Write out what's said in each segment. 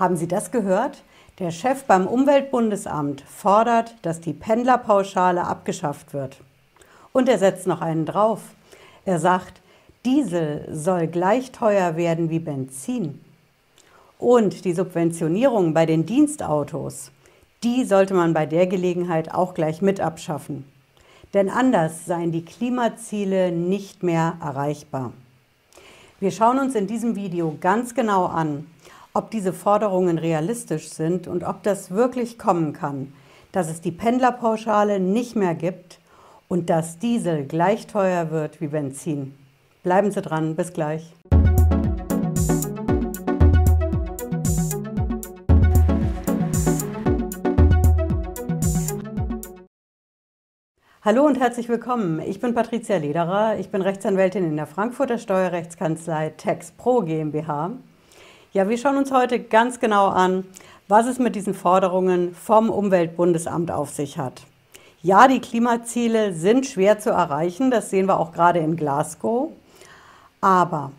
Haben Sie das gehört? Der Chef beim Umweltbundesamt fordert, dass die Pendlerpauschale abgeschafft wird. Und er setzt noch einen drauf. Er sagt, Diesel soll gleich teuer werden wie Benzin. Und die Subventionierung bei den Dienstautos, die sollte man bei der Gelegenheit auch gleich mit abschaffen. Denn anders seien die Klimaziele nicht mehr erreichbar. Wir schauen uns in diesem Video ganz genau an, ob diese Forderungen realistisch sind und ob das wirklich kommen kann, dass es die Pendlerpauschale nicht mehr gibt und dass Diesel gleich teuer wird wie Benzin. Bleiben Sie dran, bis gleich. Hallo und herzlich willkommen. Ich bin Patricia Lederer. Ich bin Rechtsanwältin in der Frankfurter Steuerrechtskanzlei Tax Pro GmbH ja, wir schauen uns heute ganz genau an, was es mit diesen Forderungen vom Umweltbundesamt auf sich hat. Ja, die Klimaziele sind schwer zu erreichen, das sehen wir auch gerade in Glasgow. Aber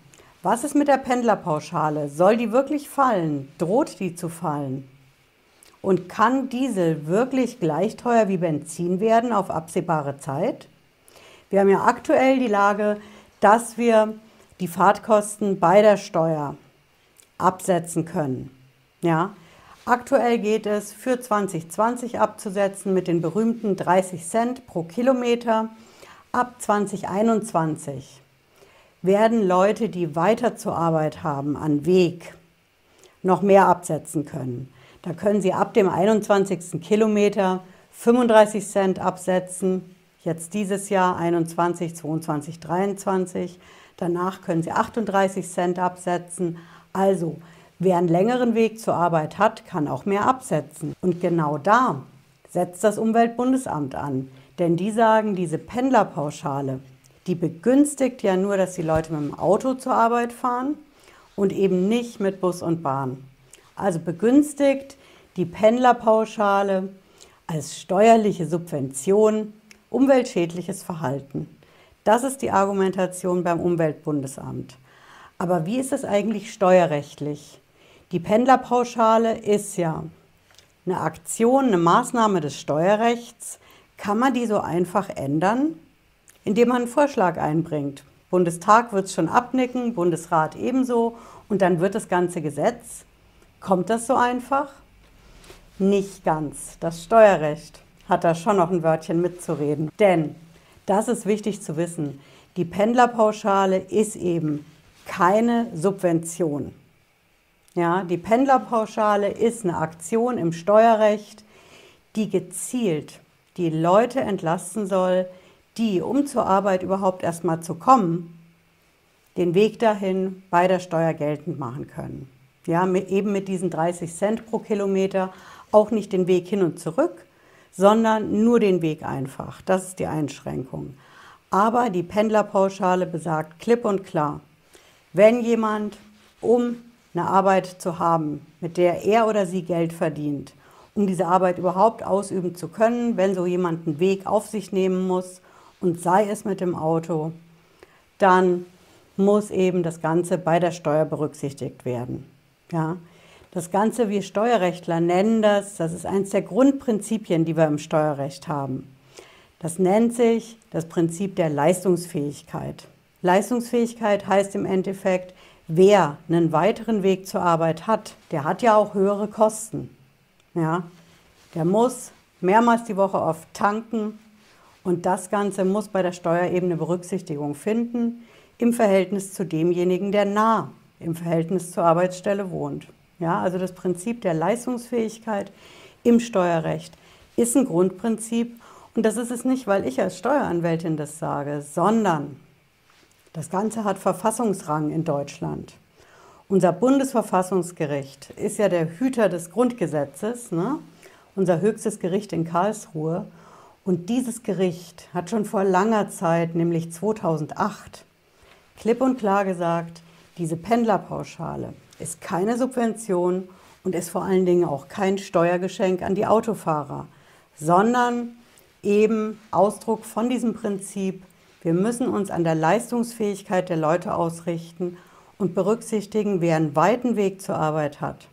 was ist mit der Pendlerpauschale? Soll die wirklich fallen? Droht die zu fallen? Und kann Diesel wirklich gleich teuer wie Benzin werden auf absehbare Zeit? Wir haben ja aktuell die Lage, dass wir die Fahrtkosten bei der Steuer absetzen können. Ja? Aktuell geht es für 2020 abzusetzen mit den berühmten 30 Cent pro Kilometer. Ab 2021 werden Leute, die weiter zur Arbeit haben, an Weg, noch mehr absetzen können. Da können sie ab dem 21. Kilometer 35 Cent absetzen, jetzt dieses Jahr 21, 22, 23. Danach können sie 38 Cent absetzen, also, wer einen längeren Weg zur Arbeit hat, kann auch mehr absetzen. Und genau da setzt das Umweltbundesamt an. Denn die sagen, diese Pendlerpauschale, die begünstigt ja nur, dass die Leute mit dem Auto zur Arbeit fahren und eben nicht mit Bus und Bahn. Also begünstigt die Pendlerpauschale als steuerliche Subvention umweltschädliches Verhalten. Das ist die Argumentation beim Umweltbundesamt. Aber wie ist es eigentlich steuerrechtlich? Die Pendlerpauschale ist ja eine Aktion, eine Maßnahme des Steuerrechts. Kann man die so einfach ändern? Indem man einen Vorschlag einbringt. Bundestag wird es schon abnicken, Bundesrat ebenso und dann wird das ganze Gesetz. Kommt das so einfach? Nicht ganz. Das Steuerrecht hat da schon noch ein Wörtchen mitzureden. Denn, das ist wichtig zu wissen, die Pendlerpauschale ist eben keine Subvention. Ja, die Pendlerpauschale ist eine Aktion im Steuerrecht, die gezielt die Leute entlasten soll, die, um zur Arbeit überhaupt erstmal zu kommen, den Weg dahin bei der Steuer geltend machen können. Ja, eben mit diesen 30 Cent pro Kilometer auch nicht den Weg hin und zurück, sondern nur den Weg einfach. Das ist die Einschränkung. Aber die Pendlerpauschale besagt klipp und klar, wenn jemand, um eine Arbeit zu haben, mit der er oder sie Geld verdient, um diese Arbeit überhaupt ausüben zu können, wenn so jemand einen Weg auf sich nehmen muss und sei es mit dem Auto, dann muss eben das Ganze bei der Steuer berücksichtigt werden. Ja? Das Ganze, wir Steuerrechtler nennen das, das ist eines der Grundprinzipien, die wir im Steuerrecht haben. Das nennt sich das Prinzip der Leistungsfähigkeit. Leistungsfähigkeit heißt im Endeffekt, wer einen weiteren Weg zur Arbeit hat, der hat ja auch höhere Kosten. Ja? Der muss mehrmals die Woche oft tanken und das Ganze muss bei der Steuerebene Berücksichtigung finden im Verhältnis zu demjenigen, der nah im Verhältnis zur Arbeitsstelle wohnt. Ja, also das Prinzip der Leistungsfähigkeit im Steuerrecht ist ein Grundprinzip und das ist es nicht, weil ich als Steueranwältin das sage, sondern das Ganze hat Verfassungsrang in Deutschland. Unser Bundesverfassungsgericht ist ja der Hüter des Grundgesetzes, ne? unser höchstes Gericht in Karlsruhe. Und dieses Gericht hat schon vor langer Zeit, nämlich 2008, klipp und klar gesagt, diese Pendlerpauschale ist keine Subvention und ist vor allen Dingen auch kein Steuergeschenk an die Autofahrer, sondern eben Ausdruck von diesem Prinzip, wir müssen uns an der Leistungsfähigkeit der Leute ausrichten und berücksichtigen, wer einen weiten Weg zur Arbeit hat.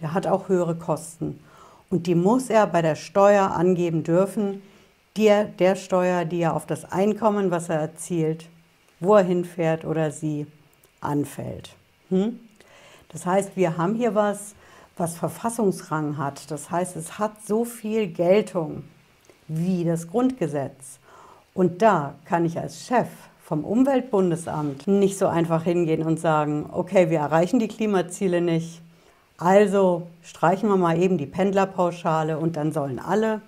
der hat auch höhere Kosten. Und die muss er bei der Steuer angeben dürfen, der, der Steuer, die er auf das Einkommen, was er erzielt, wo er hinfährt oder sie, anfällt. Hm? Das heißt, wir haben hier was, was Verfassungsrang hat. Das heißt, es hat so viel Geltung wie das Grundgesetz. Und da kann ich als Chef vom Umweltbundesamt nicht so einfach hingehen und sagen, okay, wir erreichen die Klimaziele nicht, also streichen wir mal eben die Pendlerpauschale und dann sollen alle,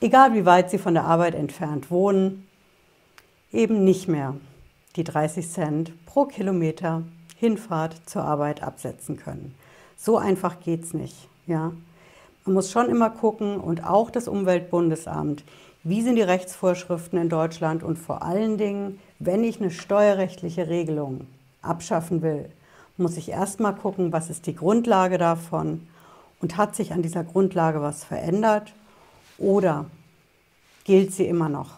egal wie weit sie von der Arbeit entfernt wohnen, eben nicht mehr die 30 Cent pro Kilometer Hinfahrt zur Arbeit absetzen können. So einfach geht es nicht. Ja? Man muss schon immer gucken und auch das Umweltbundesamt, wie sind die Rechtsvorschriften in Deutschland und vor allen Dingen, wenn ich eine steuerrechtliche Regelung abschaffen will, muss ich erstmal gucken, was ist die Grundlage davon und hat sich an dieser Grundlage was verändert oder gilt sie immer noch.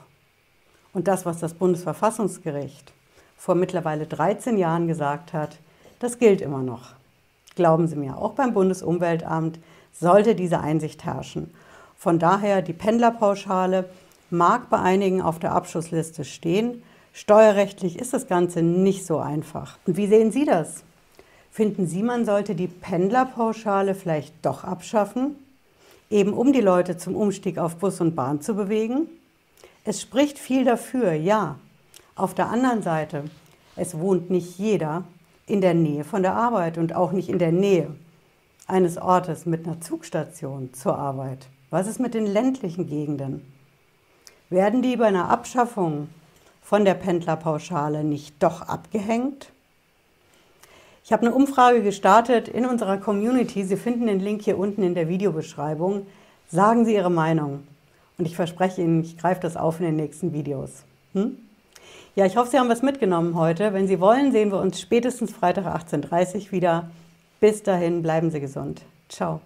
Und das, was das Bundesverfassungsgericht vor mittlerweile 13 Jahren gesagt hat, das gilt immer noch. Glauben Sie mir, auch beim Bundesumweltamt sollte diese Einsicht herrschen. Von daher, die Pendlerpauschale mag bei einigen auf der Abschussliste stehen. Steuerrechtlich ist das Ganze nicht so einfach. Und wie sehen Sie das? Finden Sie, man sollte die Pendlerpauschale vielleicht doch abschaffen, eben um die Leute zum Umstieg auf Bus und Bahn zu bewegen? Es spricht viel dafür, ja. Auf der anderen Seite, es wohnt nicht jeder in der Nähe von der Arbeit und auch nicht in der Nähe eines Ortes mit einer Zugstation zur Arbeit. Was ist mit den ländlichen Gegenden? Werden die bei einer Abschaffung von der Pendlerpauschale nicht doch abgehängt? Ich habe eine Umfrage gestartet in unserer Community. Sie finden den Link hier unten in der Videobeschreibung. Sagen Sie Ihre Meinung. Und ich verspreche Ihnen, ich greife das auf in den nächsten Videos. Hm? Ja, ich hoffe, Sie haben was mitgenommen heute. Wenn Sie wollen, sehen wir uns spätestens Freitag 18.30 Uhr wieder. Bis dahin, bleiben Sie gesund. Ciao.